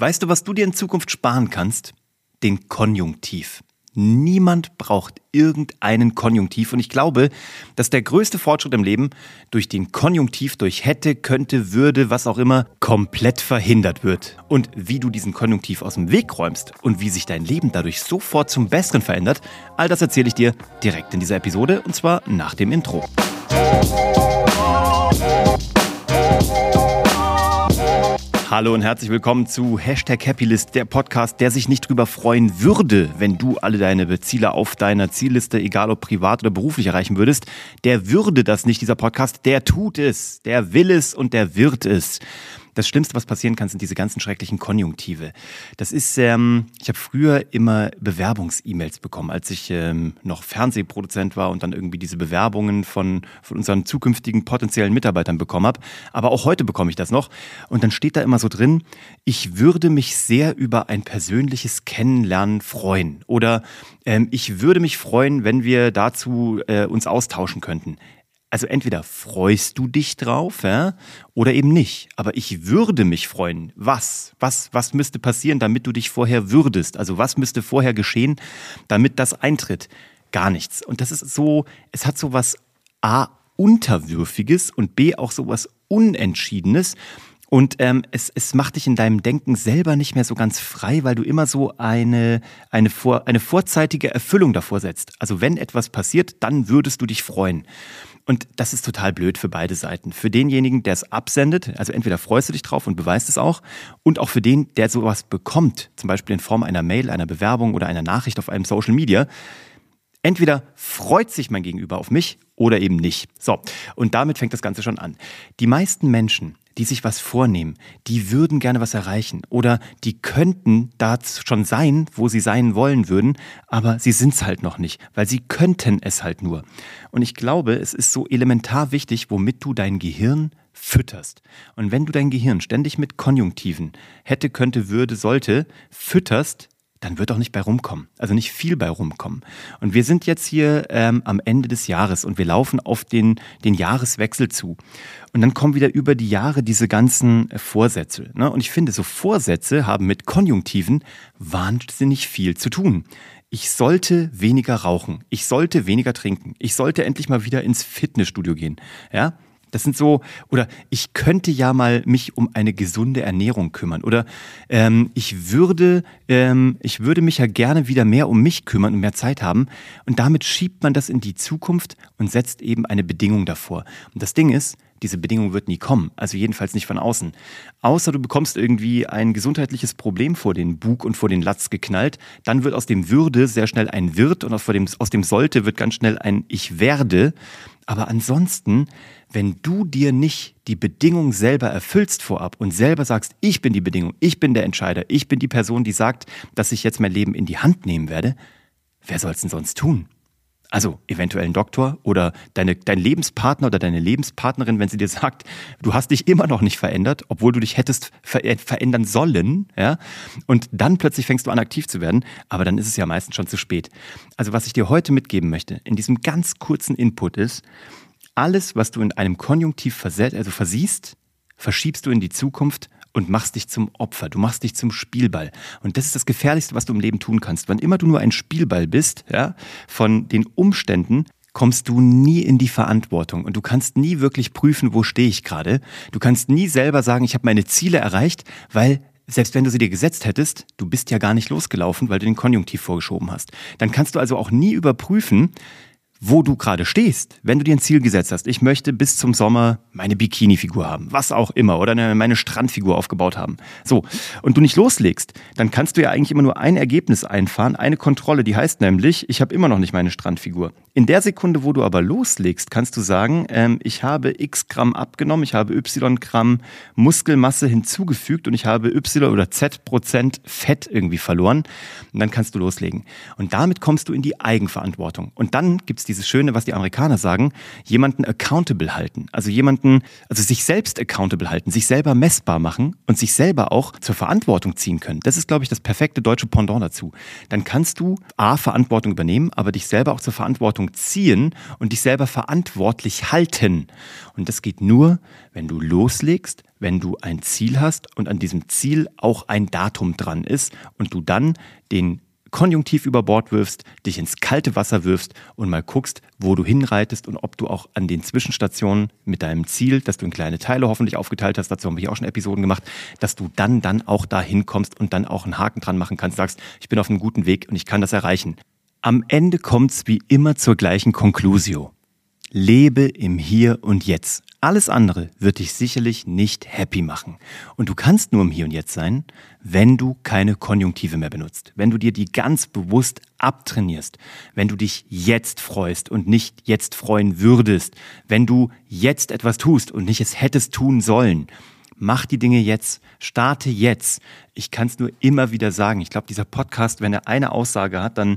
Weißt du, was du dir in Zukunft sparen kannst? Den Konjunktiv. Niemand braucht irgendeinen Konjunktiv und ich glaube, dass der größte Fortschritt im Leben durch den Konjunktiv, durch hätte, könnte, würde, was auch immer, komplett verhindert wird. Und wie du diesen Konjunktiv aus dem Weg räumst und wie sich dein Leben dadurch sofort zum Besseren verändert, all das erzähle ich dir direkt in dieser Episode und zwar nach dem Intro. Hallo und herzlich willkommen zu Hashtag Happylist, der Podcast, der sich nicht drüber freuen würde, wenn du alle deine Ziele auf deiner Zielliste, egal ob privat oder beruflich, erreichen würdest. Der würde das nicht, dieser Podcast, der tut es, der will es und der wird es. Das Schlimmste, was passieren kann, sind diese ganzen schrecklichen Konjunktive. Das ist, ähm, ich habe früher immer Bewerbungs-E-Mails bekommen, als ich ähm, noch Fernsehproduzent war und dann irgendwie diese Bewerbungen von, von unseren zukünftigen potenziellen Mitarbeitern bekommen habe. Aber auch heute bekomme ich das noch. Und dann steht da immer so drin, ich würde mich sehr über ein persönliches Kennenlernen freuen. Oder ähm, ich würde mich freuen, wenn wir dazu äh, uns austauschen könnten. Also entweder freust du dich drauf, ja, oder eben nicht. Aber ich würde mich freuen. Was? Was, was müsste passieren, damit du dich vorher würdest? Also was müsste vorher geschehen, damit das eintritt? Gar nichts. Und das ist so, es hat so was A, Unterwürfiges und B, auch so was Unentschiedenes. Und ähm, es, es macht dich in deinem Denken selber nicht mehr so ganz frei, weil du immer so eine, eine, vor, eine vorzeitige Erfüllung davor setzt. Also wenn etwas passiert, dann würdest du dich freuen. Und das ist total blöd für beide Seiten. Für denjenigen, der es absendet, also entweder freust du dich drauf und beweist es auch, und auch für den, der sowas bekommt, zum Beispiel in Form einer Mail, einer Bewerbung oder einer Nachricht auf einem Social Media. Entweder freut sich mein Gegenüber auf mich oder eben nicht. So, und damit fängt das Ganze schon an. Die meisten Menschen, die sich was vornehmen, die würden gerne was erreichen oder die könnten da schon sein, wo sie sein wollen würden, aber sie sind es halt noch nicht, weil sie könnten es halt nur. Und ich glaube, es ist so elementar wichtig, womit du dein Gehirn fütterst. Und wenn du dein Gehirn ständig mit Konjunktiven hätte, könnte, würde, sollte fütterst, dann wird auch nicht bei rumkommen. Also nicht viel bei rumkommen. Und wir sind jetzt hier ähm, am Ende des Jahres und wir laufen auf den, den Jahreswechsel zu. Und dann kommen wieder über die Jahre diese ganzen Vorsätze. Ne? Und ich finde, so Vorsätze haben mit Konjunktiven wahnsinnig viel zu tun. Ich sollte weniger rauchen. Ich sollte weniger trinken. Ich sollte endlich mal wieder ins Fitnessstudio gehen. Ja? Das sind so, oder ich könnte ja mal mich um eine gesunde Ernährung kümmern. Oder ähm, ich würde, ähm, ich würde mich ja gerne wieder mehr um mich kümmern und mehr Zeit haben. Und damit schiebt man das in die Zukunft und setzt eben eine Bedingung davor. Und das Ding ist, diese Bedingung wird nie kommen, also jedenfalls nicht von außen. Außer du bekommst irgendwie ein gesundheitliches Problem vor den Bug und vor den Latz geknallt, dann wird aus dem Würde sehr schnell ein Wird und aus dem, aus dem Sollte wird ganz schnell ein Ich werde. Aber ansonsten wenn du dir nicht die Bedingung selber erfüllst vorab und selber sagst, ich bin die Bedingung, ich bin der Entscheider, ich bin die Person, die sagt, dass ich jetzt mein Leben in die Hand nehmen werde, wer soll es denn sonst tun? Also eventuell ein Doktor oder deine, dein Lebenspartner oder deine Lebenspartnerin, wenn sie dir sagt, du hast dich immer noch nicht verändert, obwohl du dich hättest ver äh, verändern sollen, ja, und dann plötzlich fängst du an aktiv zu werden, aber dann ist es ja meistens schon zu spät. Also was ich dir heute mitgeben möchte, in diesem ganz kurzen Input ist, alles, was du in einem Konjunktiv also versiehst, verschiebst du in die Zukunft und machst dich zum Opfer. Du machst dich zum Spielball. Und das ist das Gefährlichste, was du im Leben tun kannst. Wann immer du nur ein Spielball bist, ja, von den Umständen, kommst du nie in die Verantwortung und du kannst nie wirklich prüfen, wo stehe ich gerade. Du kannst nie selber sagen, ich habe meine Ziele erreicht, weil selbst wenn du sie dir gesetzt hättest, du bist ja gar nicht losgelaufen, weil du den Konjunktiv vorgeschoben hast. Dann kannst du also auch nie überprüfen, wo du gerade stehst, wenn du dir ein Ziel gesetzt hast, ich möchte bis zum Sommer meine Bikini-Figur haben, was auch immer, oder eine, meine Strandfigur aufgebaut haben. So, und du nicht loslegst, dann kannst du ja eigentlich immer nur ein Ergebnis einfahren, eine Kontrolle, die heißt nämlich, ich habe immer noch nicht meine Strandfigur. In der Sekunde, wo du aber loslegst, kannst du sagen, ähm, ich habe x Gramm abgenommen, ich habe y Gramm Muskelmasse hinzugefügt und ich habe y oder z Prozent Fett irgendwie verloren. Und dann kannst du loslegen. Und damit kommst du in die Eigenverantwortung. Und dann gibt's dieses Schöne, was die Amerikaner sagen, jemanden accountable halten. Also jemanden, also sich selbst accountable halten, sich selber messbar machen und sich selber auch zur Verantwortung ziehen können. Das ist, glaube ich, das perfekte deutsche Pendant dazu. Dann kannst du A, Verantwortung übernehmen, aber dich selber auch zur Verantwortung ziehen und dich selber verantwortlich halten. Und das geht nur, wenn du loslegst, wenn du ein Ziel hast und an diesem Ziel auch ein Datum dran ist und du dann den Konjunktiv über Bord wirfst, dich ins kalte Wasser wirfst und mal guckst, wo du hinreitest und ob du auch an den Zwischenstationen mit deinem Ziel, dass du in kleine Teile hoffentlich aufgeteilt hast, dazu haben wir hier auch schon Episoden gemacht, dass du dann dann auch da hinkommst und dann auch einen Haken dran machen kannst, sagst, ich bin auf einem guten Weg und ich kann das erreichen. Am Ende kommt's wie immer zur gleichen Conclusio. Lebe im Hier und Jetzt. Alles andere wird dich sicherlich nicht happy machen. Und du kannst nur im Hier und Jetzt sein, wenn du keine Konjunktive mehr benutzt. Wenn du dir die ganz bewusst abtrainierst. Wenn du dich jetzt freust und nicht jetzt freuen würdest. Wenn du jetzt etwas tust und nicht es hättest tun sollen mach die Dinge jetzt, starte jetzt. Ich kann es nur immer wieder sagen. Ich glaube, dieser Podcast, wenn er eine Aussage hat, dann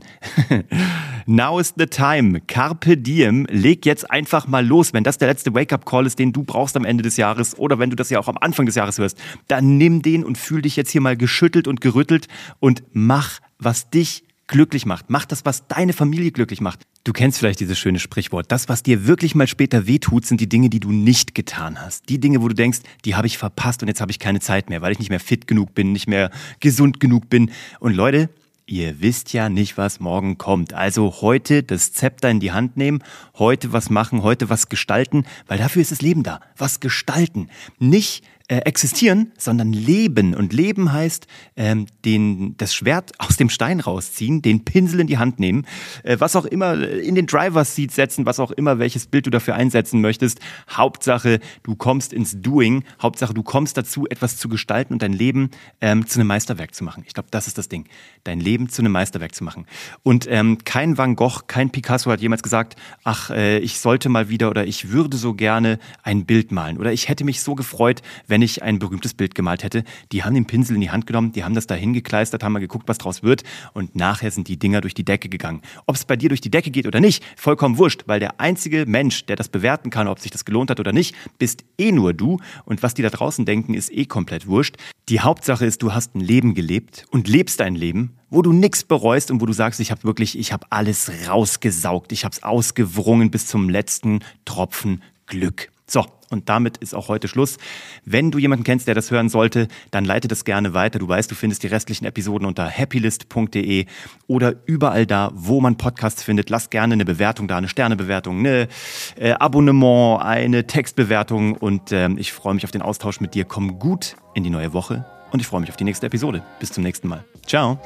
now is the time. Carpe diem. Leg jetzt einfach mal los. Wenn das der letzte Wake-up-Call ist, den du brauchst am Ende des Jahres oder wenn du das ja auch am Anfang des Jahres hörst, dann nimm den und fühl dich jetzt hier mal geschüttelt und gerüttelt und mach, was dich glücklich macht. Mach das, was deine Familie glücklich macht. Du kennst vielleicht dieses schöne Sprichwort. Das, was dir wirklich mal später wehtut, sind die Dinge, die du nicht getan hast. Die Dinge, wo du denkst, die habe ich verpasst und jetzt habe ich keine Zeit mehr, weil ich nicht mehr fit genug bin, nicht mehr gesund genug bin. Und Leute, Ihr wisst ja nicht, was morgen kommt. Also heute das Zepter in die Hand nehmen, heute was machen, heute was gestalten, weil dafür ist das Leben da. Was gestalten. Nicht äh, existieren, sondern leben. Und leben heißt ähm, den, das Schwert aus dem Stein rausziehen, den Pinsel in die Hand nehmen, äh, was auch immer äh, in den Driver's Seat setzen, was auch immer, welches Bild du dafür einsetzen möchtest. Hauptsache, du kommst ins Doing. Hauptsache, du kommst dazu, etwas zu gestalten und dein Leben ähm, zu einem Meisterwerk zu machen. Ich glaube, das ist das Ding. Dein Leben zu einem Meisterwerk zu machen. Und ähm, kein Van Gogh, kein Picasso hat jemals gesagt, ach, äh, ich sollte mal wieder oder ich würde so gerne ein Bild malen oder ich hätte mich so gefreut, wenn wenn ich ein berühmtes Bild gemalt hätte. Die haben den Pinsel in die Hand genommen, die haben das da hingekleistert, haben mal geguckt, was draus wird und nachher sind die Dinger durch die Decke gegangen. Ob es bei dir durch die Decke geht oder nicht, vollkommen wurscht, weil der einzige Mensch, der das bewerten kann, ob sich das gelohnt hat oder nicht, bist eh nur du und was die da draußen denken, ist eh komplett wurscht. Die Hauptsache ist, du hast ein Leben gelebt und lebst ein Leben, wo du nichts bereust und wo du sagst, ich habe wirklich, ich habe alles rausgesaugt, ich habe es ausgewrungen bis zum letzten Tropfen Glück. So, und damit ist auch heute Schluss. Wenn du jemanden kennst, der das hören sollte, dann leite das gerne weiter. Du weißt, du findest die restlichen Episoden unter happylist.de oder überall da, wo man Podcasts findet. Lass gerne eine Bewertung da, eine Sternebewertung, eine äh, Abonnement, eine Textbewertung und äh, ich freue mich auf den Austausch mit dir. Komm gut in die neue Woche und ich freue mich auf die nächste Episode. Bis zum nächsten Mal. Ciao.